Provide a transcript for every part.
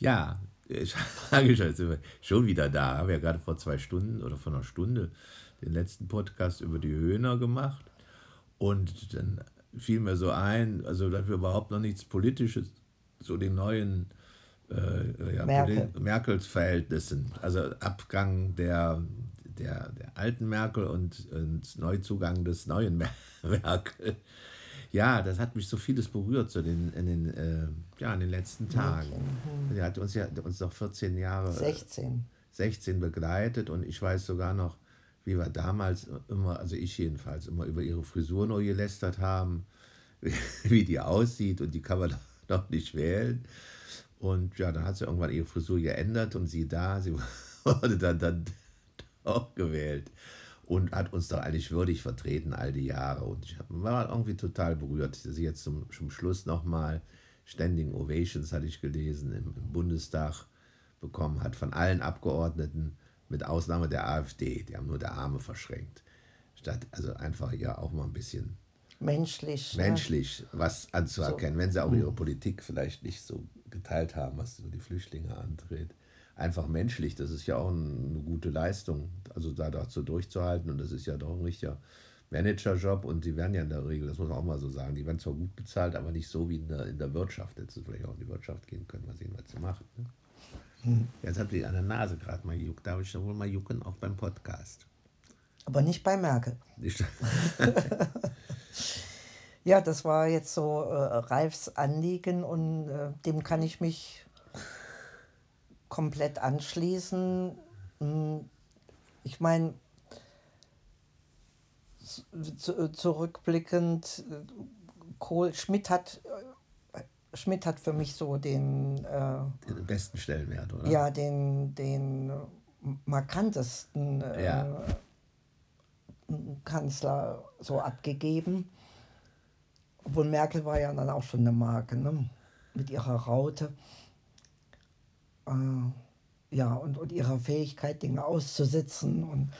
Ja, ich sage schon, wieder da. Haben ja gerade vor zwei Stunden oder vor einer Stunde den letzten Podcast über die Höhner gemacht. Und dann fiel mir so ein, also dass wir überhaupt noch nichts Politisches zu den neuen äh, ja, Merkel. Merkels Verhältnissen, also Abgang der, der, der alten Merkel und, und Neuzugang des neuen Merkel. Ja, das hat mich so vieles berührt so den, in, den, äh, ja, in den letzten Tagen. Mhm. Die hat uns ja uns noch 14 Jahre. 16. 16 begleitet und ich weiß sogar noch, wie wir damals immer, also ich jedenfalls, immer über ihre Frisur nur gelästert haben, wie, die aussieht und die kann man doch nicht wählen. Und ja, dann hat sie irgendwann ihre Frisur geändert und sie da, sie wurde dann, dann auch gewählt und hat uns doch eigentlich würdig vertreten all die Jahre. Und ich war irgendwie total berührt. Sie jetzt zum, zum Schluss nochmal Standing Ovations, hatte ich gelesen, im, im Bundestag bekommen hat von allen Abgeordneten, mit Ausnahme der AfD. Die haben nur der Arme verschränkt. Statt also einfach ja auch mal ein bisschen menschlich, menschlich ja. was anzuerkennen, so. wenn sie auch ihre Politik vielleicht nicht so geteilt haben, was so die Flüchtlinge antritt einfach menschlich. Das ist ja auch eine gute Leistung, also da dazu durchzuhalten. Und das ist ja doch ein richtiger Managerjob. Und die werden ja in der Regel, das muss man auch mal so sagen, die werden zwar gut bezahlt, aber nicht so wie in der, in der Wirtschaft. Jetzt vielleicht auch in die Wirtschaft gehen können, mal sehen, was sie macht. Ne? Hm. Jetzt hat sie an der Nase gerade mal gejuckt. Darf ich doch wohl mal jucken, auch beim Podcast. Aber nicht bei Merkel. Nicht. ja, das war jetzt so äh, Ralfs Anliegen und äh, dem kann ich mich komplett anschließen. Hm, ich meine, zurückblickend, Kohl, Schmidt hat Schmidt hat für mich so den, äh, den besten Stellenwert, oder? Ja, den, den markantesten äh, ja. Kanzler so abgegeben. Obwohl Merkel war ja dann auch schon eine Marke, ne? Mit ihrer Raute äh, ja, und, und ihrer Fähigkeit, Dinge auszusitzen. Und,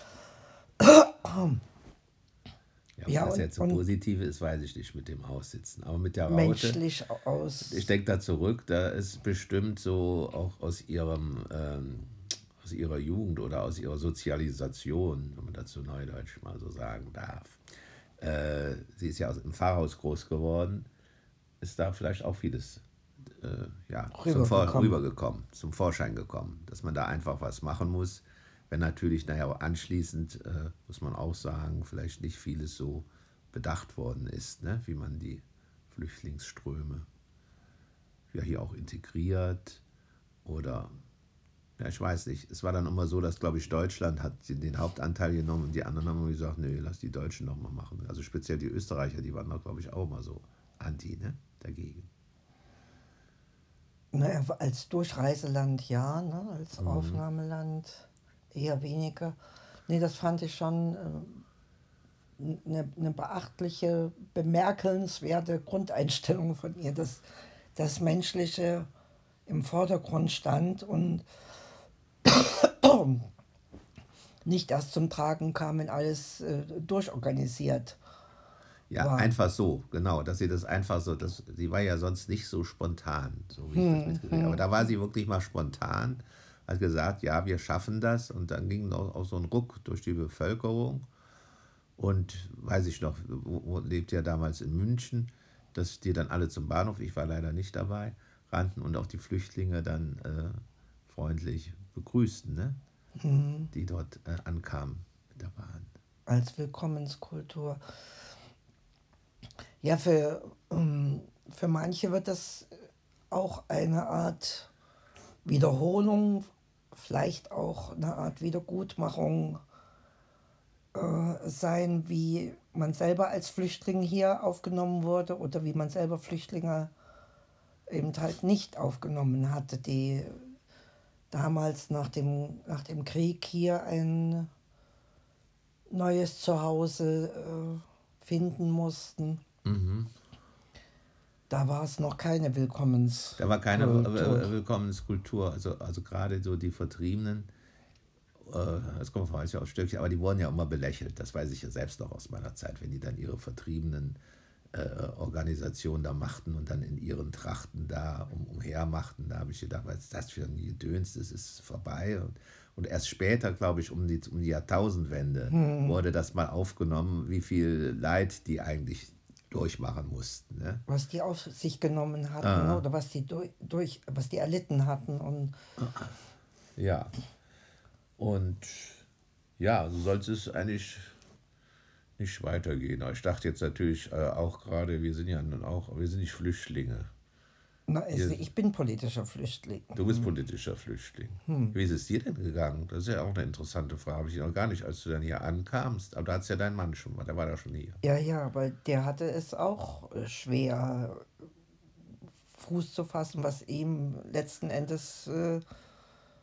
ja, ja, was und, jetzt so positiv ist, weiß ich nicht mit dem Aussitzen. Aber mit der Raute. Menschlich aus. Ich denke da zurück, da ist bestimmt so auch aus ihrem. Ähm, aus ihrer Jugend oder aus ihrer Sozialisation, wenn man dazu neudeutsch mal so sagen darf. Äh, sie ist ja im Pfarrhaus groß geworden, ist da vielleicht auch vieles äh, ja, zum Vor rübergekommen, zum Vorschein gekommen, dass man da einfach was machen muss. Wenn natürlich naja, anschließend, äh, muss man auch sagen, vielleicht nicht vieles so bedacht worden ist, ne? wie man die Flüchtlingsströme ja hier auch integriert oder ja, ich weiß nicht. Es war dann immer so, dass, glaube ich, Deutschland hat den Hauptanteil genommen und die anderen haben gesagt, nee, lass die Deutschen noch mal machen. Also speziell die Österreicher, die waren da, glaube ich, auch immer so anti, ne, dagegen. Als Durchreiseland ja, ne? als mhm. Aufnahmeland eher weniger. Nee, das fand ich schon äh, eine, eine beachtliche, bemerkenswerte Grundeinstellung von ihr, dass das Menschliche im Vordergrund stand und nicht erst zum Tragen kam, wenn alles äh, durchorganisiert ja, wow. einfach so, genau, dass sie das einfach so, das, sie war ja sonst nicht so spontan, so wie hm, ich das hm, mitgesehen hm. Aber da war sie wirklich mal spontan, hat gesagt, ja, wir schaffen das. Und dann ging auch, auch so ein Ruck durch die Bevölkerung. Und weiß ich noch, wo, lebt ja damals in München, dass die dann alle zum Bahnhof, ich war leider nicht dabei, rannten und auch die Flüchtlinge dann äh, freundlich begrüßten, ne? Hm. die dort äh, ankamen mit der Bahn. Als Willkommenskultur. Ja, für, ähm, für manche wird das auch eine Art Wiederholung, vielleicht auch eine Art Wiedergutmachung äh, sein, wie man selber als Flüchtling hier aufgenommen wurde oder wie man selber Flüchtlinge eben halt nicht aufgenommen hatte, die damals nach dem, nach dem Krieg hier ein neues Zuhause äh, finden mussten. Mhm. Da war es noch keine Willkommens. Da war keine Kultur. Willkommenskultur. Also, also gerade so die Vertriebenen, äh, das kommt ja aus Stöckchen, aber die wurden ja immer belächelt. Das weiß ich ja selbst noch aus meiner Zeit, wenn die dann ihre Vertriebenen äh, Organisation da machten und dann in ihren Trachten da um, umher machten. Da habe ich gedacht, was ist das für ein Gedöns, das ist vorbei. Und, und erst später, glaube ich, um die, um die Jahrtausendwende hm. wurde das mal aufgenommen, wie viel Leid die eigentlich durchmachen mussten. Ne? Was die auf sich genommen hatten ah. oder was die durch, durch, was die erlitten hatten. Und ja. Und ja, so sollte es eigentlich nicht weitergehen. Aber ich dachte jetzt natürlich äh, auch gerade, wir sind ja nun auch, wir sind nicht Flüchtlinge. Na, es, ich bin politischer Flüchtling. Du bist hm. politischer Flüchtling. Hm. Wie ist es dir denn gegangen? Das ist ja auch eine interessante Frage. Habe ich noch gar nicht, als du dann hier ankamst. Aber da hat es ja dein Mann schon mal, der war da schon hier. Ja, ja, aber der hatte es auch äh, schwer, Fuß zu fassen, was ihm letzten Endes äh,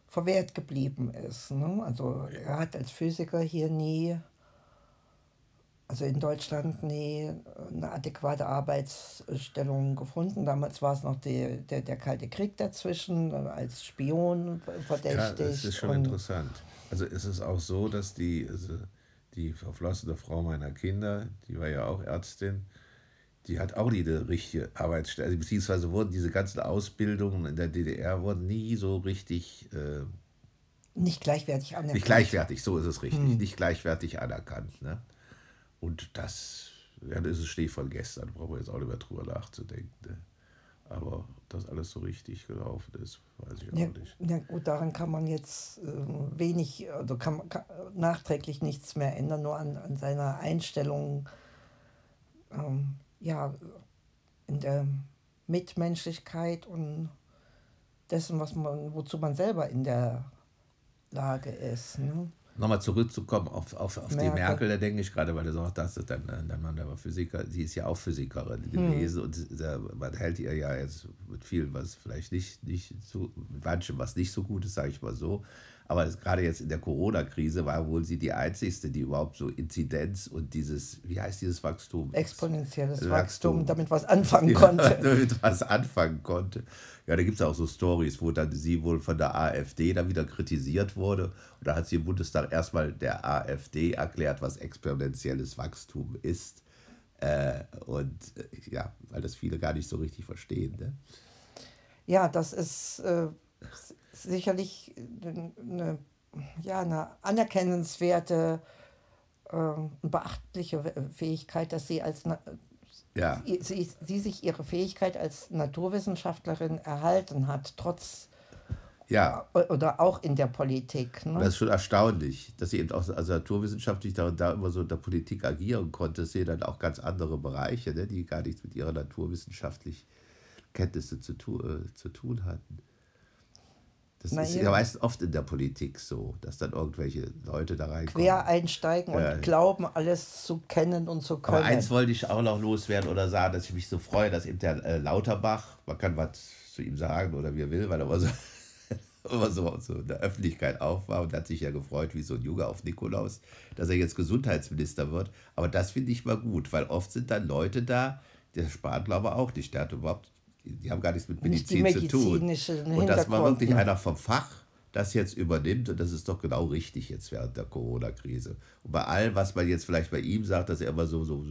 verwehrt geblieben ist. Ne? Also er hat als Physiker hier nie also in Deutschland nie eine adäquate Arbeitsstellung gefunden. Damals war es noch die, der, der Kalte Krieg dazwischen, als Spion verdächtig. Ja, das ist schon interessant. Also ist es auch so, dass die, also die verflossene Frau meiner Kinder, die war ja auch Ärztin, die hat auch nie eine richtige Arbeitsstelle, also beziehungsweise wurden diese ganzen Ausbildungen in der DDR wurden nie so richtig... Äh, nicht gleichwertig anerkannt. Nicht gleichwertig, so ist es richtig. Hm. Nicht gleichwertig anerkannt. Ne? Und das, ja, das ist Schnee von gestern, brauchen wir jetzt auch nicht mehr drüber nachzudenken. Ne? Aber dass alles so richtig gelaufen ist, weiß ich auch ja, nicht. Ja, gut, daran kann man jetzt äh, wenig, also kann, kann, nachträglich nichts mehr ändern, nur an, an seiner Einstellung, ähm, ja, in der Mitmenschlichkeit und dessen, was man, wozu man selber in der Lage ist. Ne? Nochmal zurückzukommen auf, auf, auf Merkel. die Merkel, da denke ich gerade, weil du sagst, das ist dann, dein Mann, der war Physiker, sie ist ja auch Physikerin hm. gewesen und da, man hält ihr ja jetzt mit vielen, was vielleicht nicht, nicht so, manchem, was nicht so gut ist, sage ich mal so. Aber gerade jetzt in der Corona-Krise war wohl sie die Einzigste, die überhaupt so Inzidenz und dieses, wie heißt dieses Wachstum? Exponentielles Wachstum, Wachstum damit was anfangen konnte. damit was anfangen konnte. Ja, da gibt es auch so Stories, wo dann sie wohl von der AfD dann wieder kritisiert wurde. Und da hat sie im Bundestag erstmal der AfD erklärt, was exponentielles Wachstum ist. Äh, und äh, ja, weil das viele gar nicht so richtig verstehen. Ne? Ja, das ist äh, sicherlich eine, ja, eine anerkennenswerte und ähm, beachtliche Fähigkeit, dass sie als ja. sie, sie sich ihre Fähigkeit als Naturwissenschaftlerin erhalten hat, trotz ja. oder auch in der Politik. Ne? Das ist schon erstaunlich, dass sie eben auch also naturwissenschaftlich da, da immer so in der Politik agieren konnte. Sie dann auch ganz andere Bereiche, ne, die gar nichts mit ihrer naturwissenschaftlichen Kenntnisse zu, tu, äh, zu tun hatten. Das Na ist ja meistens oft in der Politik so, dass dann irgendwelche Leute da reinkommen. Quer einsteigen ja. und glauben, alles zu kennen und zu können. Aber eins wollte ich auch noch loswerden oder sagen, dass ich mich so freue, dass eben der äh, Lauterbach, man kann was zu ihm sagen oder wie er will, weil er immer so, immer so, so in der Öffentlichkeit auf war und hat sich ja gefreut, wie so ein Junge auf Nikolaus, dass er jetzt Gesundheitsminister wird. Aber das finde ich mal gut, weil oft sind dann Leute da, der Spahn glaube auch nicht, der hat überhaupt die haben gar nichts mit Medizin Nicht zu tun. Und dass man wirklich einer vom Fach das jetzt übernimmt und das ist doch genau richtig jetzt während der Corona-Krise. Und bei allem, was man jetzt vielleicht bei ihm sagt, dass er immer so, so,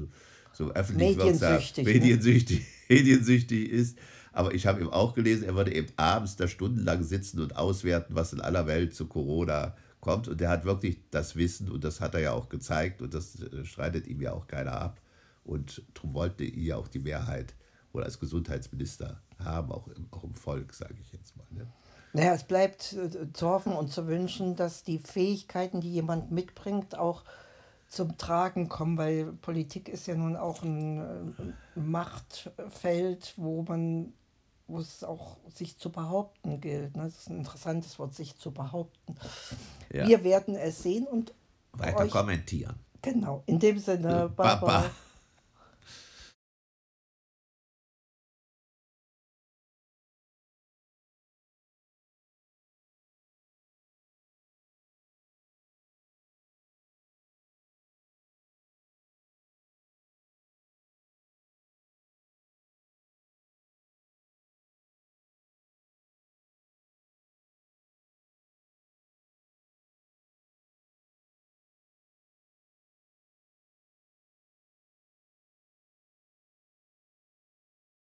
so, öffentlich mediensüchtig, wirksam, mediensüchtig, ne? mediensüchtig ist. Aber ich habe ihm auch gelesen, er würde eben abends da stundenlang sitzen und auswerten, was in aller Welt zu Corona kommt. Und er hat wirklich das Wissen und das hat er ja auch gezeigt und das äh, streitet ihm ja auch keiner ab. Und darum wollte ja auch die Mehrheit wohl als Gesundheitsminister haben, auch im, auch im Volk, sage ich jetzt mal. Ne? Naja, es bleibt äh, zu hoffen und zu wünschen, dass die Fähigkeiten, die jemand mitbringt, auch zum Tragen kommen, weil Politik ist ja nun auch ein, äh, Machtfeld, wo man wo es auch sich zu behaupten gilt. Ne? Das ist ein interessantes Wort, sich zu behaupten. Ja. Wir werden es sehen und weiter euch, kommentieren. Genau, in dem Sinne, Baba. Baba.